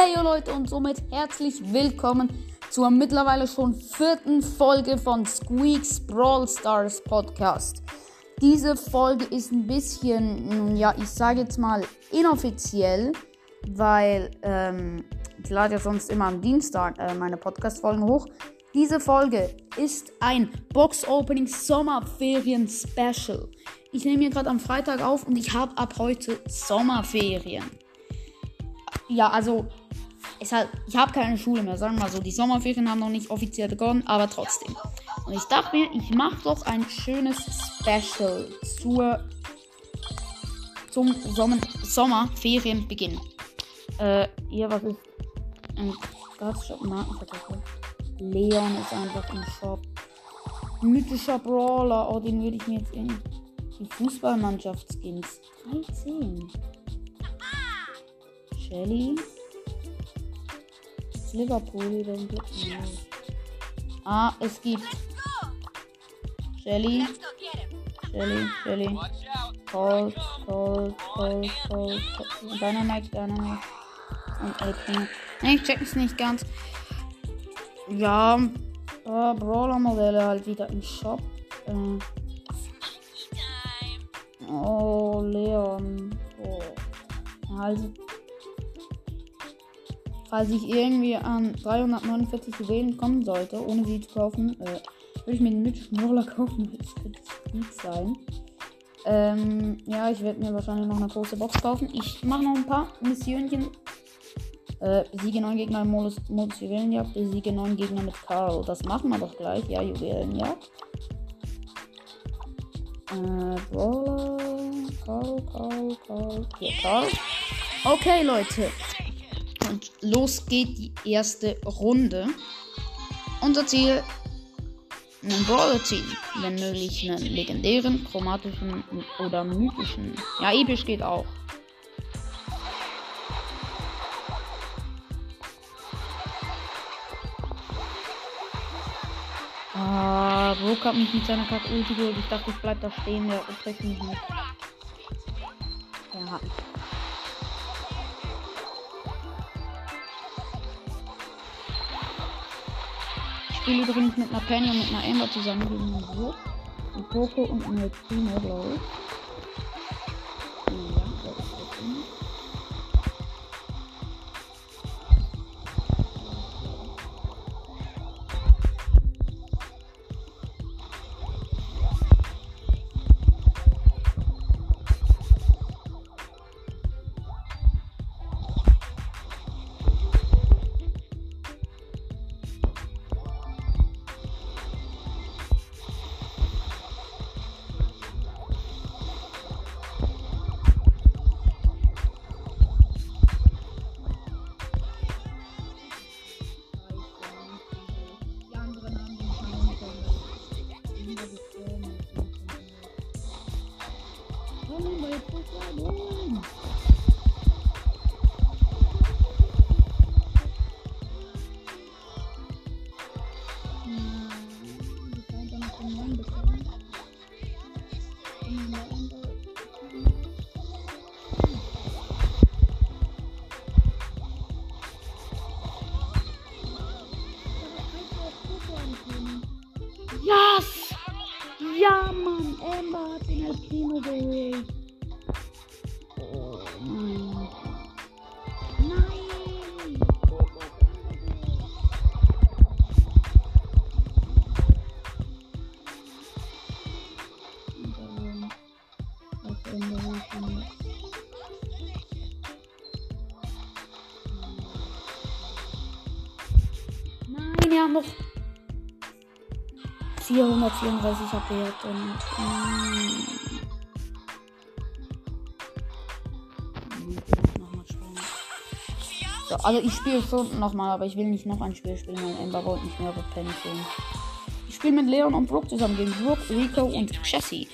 Hey Leute und somit herzlich willkommen zur mittlerweile schon vierten Folge von Squeaks Brawl Stars Podcast. Diese Folge ist ein bisschen, ja, ich sage jetzt mal inoffiziell, weil ähm, ich lade ja sonst immer am Dienstag äh, meine Podcast-Folgen hoch. Diese Folge ist ein Box-Opening Sommerferien Special. Ich nehme hier gerade am Freitag auf und ich habe ab heute Sommerferien. Ja, also ist halt, ich habe keine Schule mehr, sagen wir mal so. Die Sommerferien haben noch nicht offiziell begonnen, aber trotzdem. Und ich dachte mir, ich mache doch ein schönes Special zur, zum Sommer, Sommerferienbeginn. Äh, hier, was ist ein Gasshop Markenverkäufer? Leon ist einfach im Shop. Mythischer Brawler, oh, den würde ich mir jetzt in die Fußballmannschaftsskins. 13. Shelly. Liverpool, denke ich. Ah, es gibt. Shelly. Shelly, Shelly. Cold, Cold, Cold, Cold. Dynamite, Dynamite. Und 18. Ne, ich check es nicht ganz. Ja. Oh, Brawler-Modelle halt wieder im Shop. Äh. Oh, Leon. Oh. Also Falls ich irgendwie an 349 Juwelen kommen sollte, ohne sie zu kaufen, äh, würde ich mir den mythischen Roller kaufen. Das könnte gut sein. Ähm, ja, ich werde mir wahrscheinlich noch eine große Box kaufen. Ich mache noch ein paar Missionchen. Äh, besiege 9 Gegner im Modus, Modus Juwelenjagd, besiege 9 Gegner mit Karl. Das machen wir doch gleich. Ja, Juwelenjagd. Äh, Brawler. Karl, Karl, Karl. Hier, Karl. Okay, Leute. Und los geht die erste Runde. Unser Ziel: einen Brawler ziehen. Wenn möglich einen legendären, chromatischen oder mythischen. Ja, episch geht auch. Ah, Brook hat mich mit seiner Kacke ulti geholt. Ich dachte, ich bleib da stehen. Der trägt mich nicht. Der hat mich. Spiele übrigens mit einer Penny und mit einer Amber zusammen gegen. Ein Poco und eine Primo, glaube ich. Hat noch 434 HP hat und mm, so, also ich spiele schon nochmal, aber ich will nicht noch ein Spiel spielen, weil Ember wollte nicht mehr spielen. Ich spiele mit Leon und Brooke zusammen gegen Brooke, Rico und Jessie.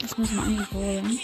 Das müssen wir eigentlich holen.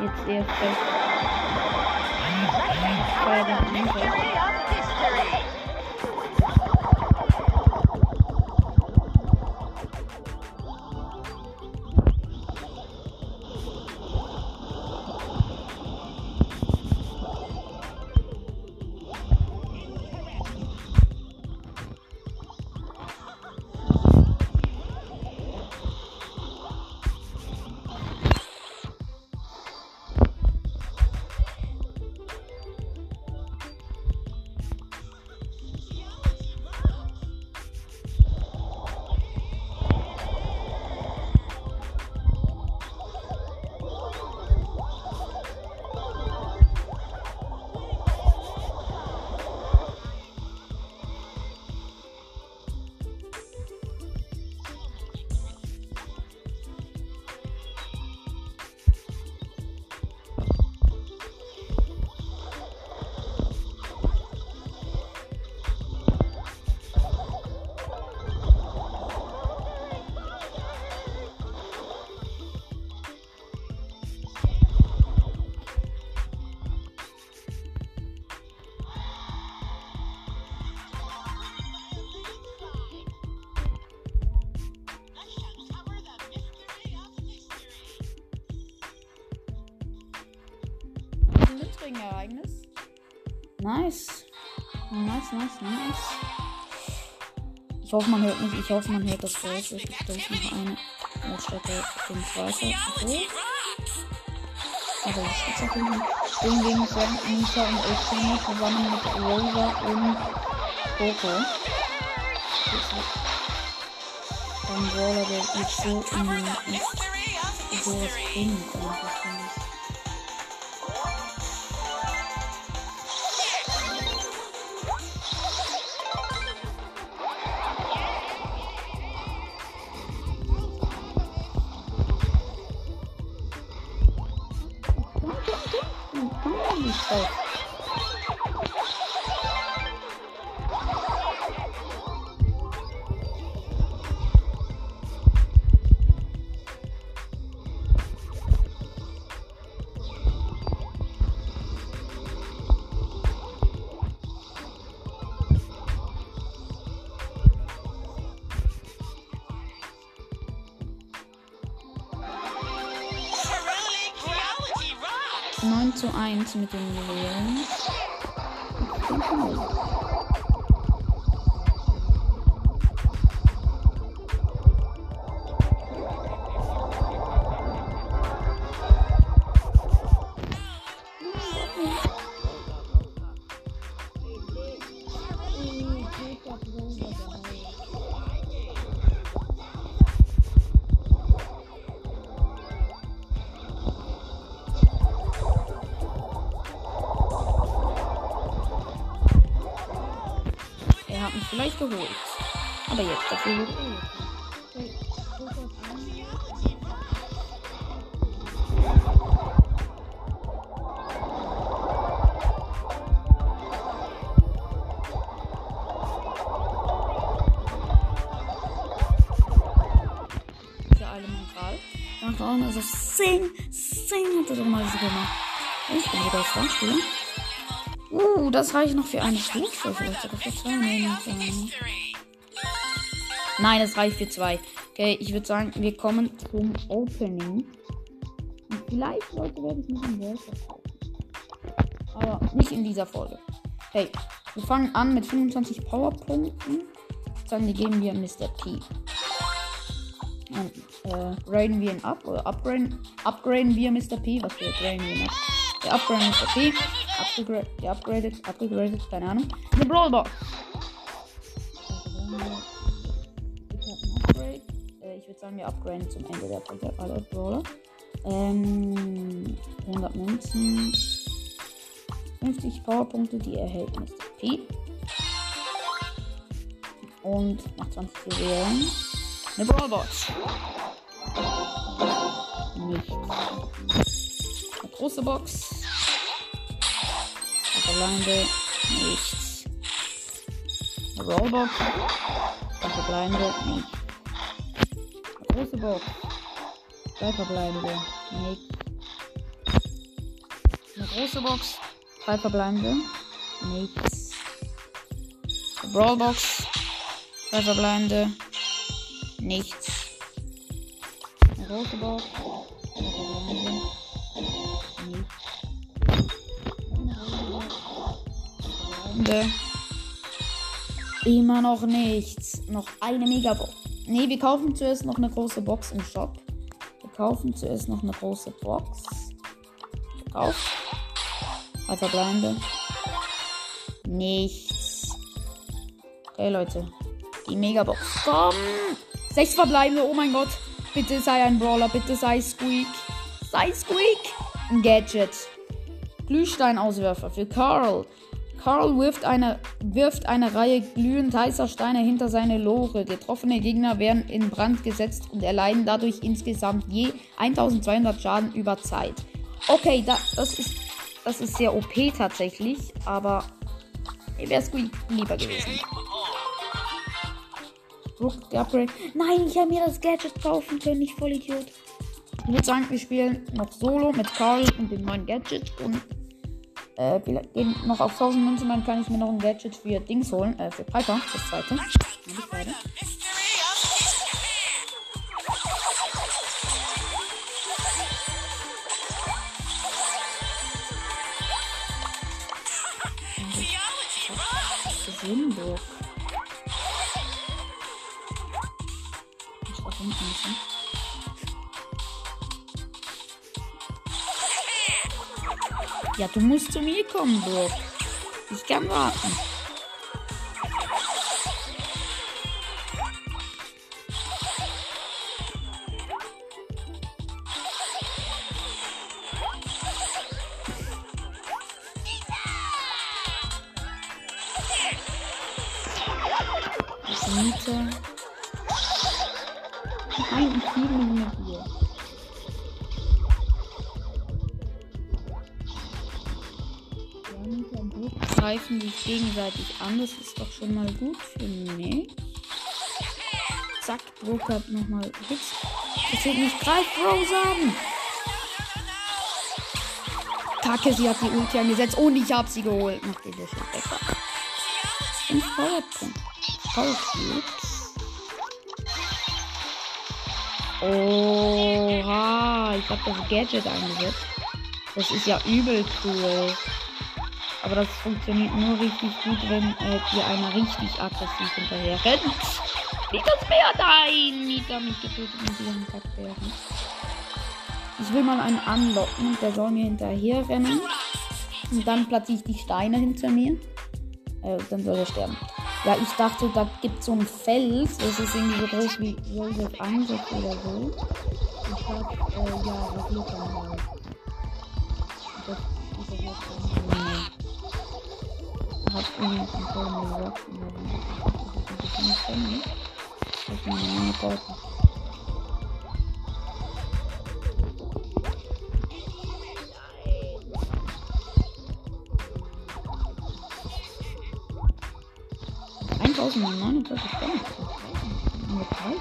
Jetzt erst recht. Bei der Angriff. Springereignis. Nice. Nice, nice, nice. Ich hoffe, man hört mich. Ich hoffe, man hört das Geräusch. Es gibt gleich noch eine Notstrecke ins Weiße. Okay. Also, das gibt's auf jeden Fall. Spielen gegen Frank, Nita und Ultimo zusammen mit Rosa und Coco. Dann Roller, der mit so in den Ist so was Ding. zu 1 mit den Juwelen. Okay. Vielleicht geholt. Aber jetzt dafür wird Für alle Montral. Nach vorne, also Sing, Sing hat er doch mal so gemacht. Ich bin wieder auf Spielen. Uh, das reicht noch für eine Stufe. Vielleicht sogar für zwei Nein, das reicht für zwei. Okay, ich würde sagen, wir kommen zum Opening. Und vielleicht, Leute, werde ich noch ein kaufen. Aber nicht in dieser Folge. Hey, wir fangen an mit 25 Powerpunkten. Sagen, die geben wir Mr. P. Und äh, graden wir ihn ab oder upgraden, upgraden wir Mr. P. Was wir graden wir noch? Der upgraden Mr. P. Upgrade, geupgradet, upgradet, keine Ahnung. Eine. Upgrade. Äh, ich würde sagen, wir upgraden zum Ende der Folge alle Brawler. Ähm, 100 Münzen. 50 Powerpunkte, die erhält Mr. P. Und nach 20 Juwelen eine Brawlbox. Nichts. Eine große Box. Verbleibende nichts. Rollbox. Zwei verbleibende nichts. Große Box. Zwei verbleibende nichts. Eine große Box. Zwei verbleibende nichts. Eine Brawlbox. Zwei verbleibende nichts. Verbleibende nichts. Ende. Immer noch nichts. Noch eine Megabox. Ne, wir kaufen zuerst noch eine große Box im Shop. Wir kaufen zuerst noch eine große Box. Verkauf. Drei verbleibende. Nichts. Okay, Leute. Die Megabox. Komm! Sechs verbleibende. Oh mein Gott. Bitte sei ein Brawler. Bitte sei Squeak. Sei Squeak. Ein Gadget. Glühsteinauswerfer für Carl. Carl wirft eine, wirft eine Reihe glühend heißer Steine hinter seine Lore. Getroffene Gegner werden in Brand gesetzt und erleiden dadurch insgesamt je 1200 Schaden über Zeit. Okay, da, das, ist, das ist sehr OP tatsächlich, aber wäre es lieber gewesen. Der Upgrade. Nein, ich habe mir das Gadget kaufen können, ich voll Idiot. Ich würde sagen, wir spielen noch Solo mit Carl und dem neuen Gadget und äh, wir gehen noch auf 1000 Münzen, dann kann ich mir noch ein Gadget für Dings holen. Äh, für Piper, das zweite. Ja, du musst zu mir kommen, Burg. Ich kann warten. Greifen sich gegenseitig an, das ist doch schon mal gut für mich. Zack, Brook hat nochmal Hits. Versteht nicht, greif Rose an! Kacke, sie hat die Ulti angesetzt und ich habe sie geholt. Nach dieser Schilddecker. Und Feuerpunkt. Oha, ich habe das Gadget eingesetzt. Das ist ja übel cool. Aber das funktioniert nur richtig gut, wenn äh, dir einer richtig aggressiv hinterher rennt. Wie das Meer Nein, Mieter mich getötet mit ihren Kackbären. Ich will mal einen anlocken der soll mir hinterher rennen. Und dann platziere ich die Steine hinter mir. Äh, dann soll er sterben. Ja, ich dachte, da gibt es so ein Fels. Das ist irgendwie so groß wie Joseph Ansatz oder so. Ich hab, äh, ja, was dann halt? Das hat irgendwie Kontrolle gesagt. Das ist nicht kennen. Das ist meine Bauten. Eintausendneunundvierzig Stunden. Mit drei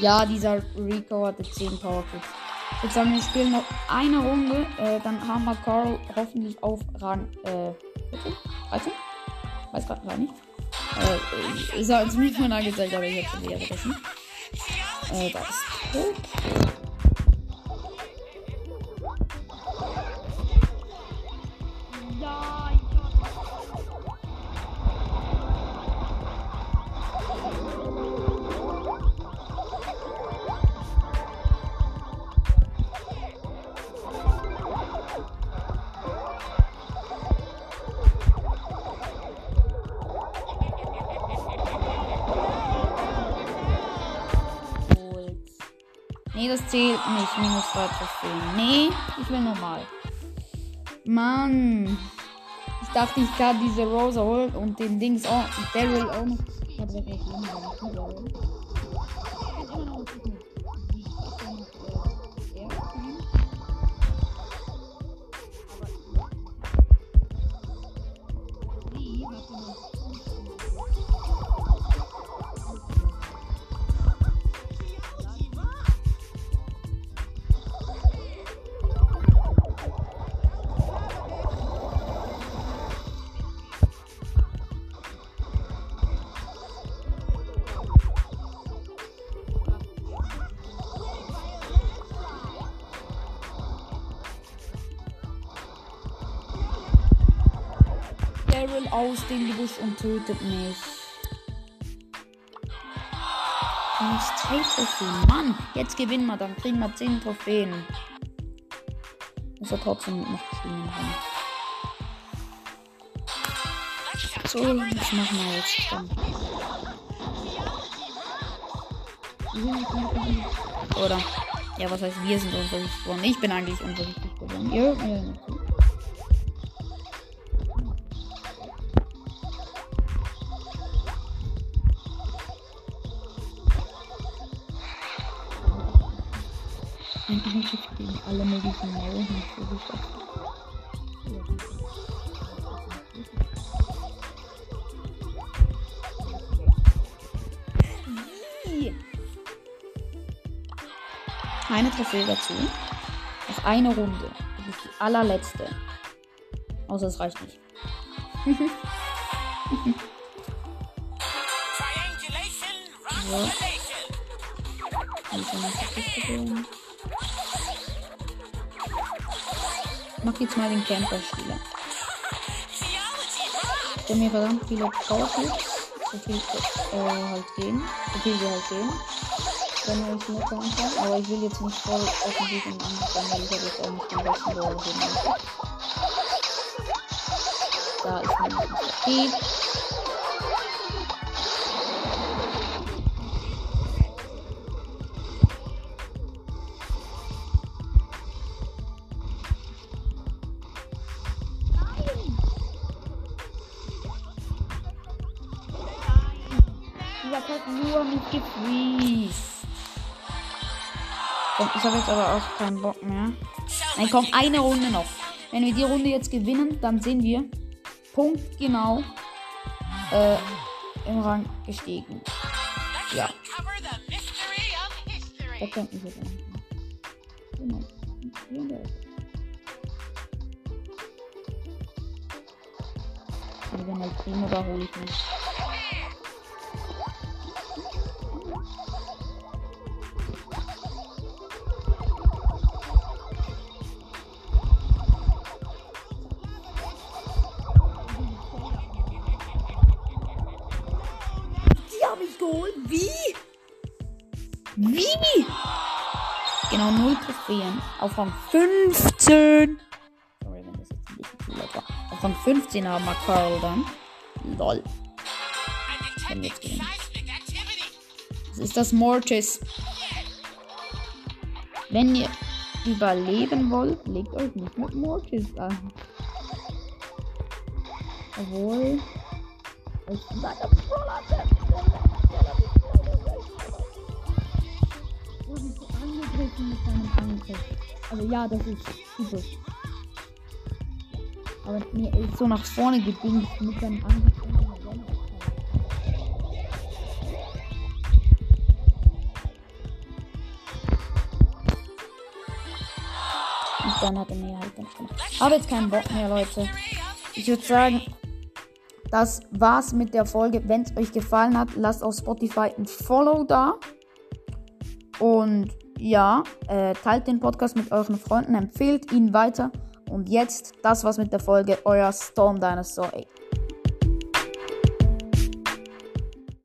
Ja, dieser Rico hatte 10 Powercubes. Jetzt sagen wir spielen noch eine Runde. Äh, dann haben wir Carl hoffentlich auf Rang äh, 13? Weiß gerade gar nicht. Äh, ist uns nicht mal angezeigt, aber ich habe wieder vergessen. Äh, da ist Poke. Nee, das zählt nicht. Minus 3 Trophäen. Nee, ich will nochmal. Mann. Ich dachte, ich kann diese Rosa holen und den Dings auch. Daryl auch noch. Aus dem Gebüsch und tötet mich. Minus 3 Trophäen. Mann, jetzt gewinnen wir, dann kriegen wir 10 Trophäen. Muss er trotzdem noch spielen haben. So, das machen wir jetzt dann. Oder? Ja, was heißt, wir sind geworden? Ich bin eigentlich unvorsichtig geworden. Ja, ja, alle möglichen Mauern versucht Wie? Eine Trophäe dazu. Noch eine Runde. Die allerletzte. Außer es reicht nicht. Triangulation, so. Also, mach jetzt mal den Camper-Spieler. Ich mir verdammt viele Powerclips. So viel äh, halt gehen. So viel sie halt gehen. Wenn ich nur anfangen. Aber ich will jetzt nicht voll offensiv und anfangen, weil ich habe jetzt auch nicht den besten Ball gesehen. Da ist mein Paket. Ich habe jetzt aber auch keinen Bock mehr. Nein, komm, eine Runde noch. Wenn wir die Runde jetzt gewinnen, dann sind wir punktgenau äh, im Rang gestiegen. Ja. Da könnten wir dann. Genau. Also wenn halt Primo, da hole ich nicht. Wie? Genau, 0 Trophäen. Auf Rang 15. Sorry, wenn das jetzt ein bisschen zu laut war. Auf Rang 15 haben wir Carl dann. Lol. Wenn jetzt gehen. Das ist das Mortis. Wenn ihr überleben wollt, legt euch nicht mit Mortis an. Obwohl. Ich sage, angegriffen mit seinem Angriff. Also ja, das ist super. Aber mir ist so nach vorne gedingt mit seinem Angriff. Und dann hat er mir halt nicht gemacht. Habe jetzt keinen Bock mehr, Leute. Ich würde sagen, das war's mit der Folge. Wenn es euch gefallen hat, lasst auf Spotify ein Follow da. Und ja, äh, teilt den Podcast mit euren Freunden, empfehlt ihn weiter. Und jetzt das was mit der Folge, euer Storm Dinosaur 8.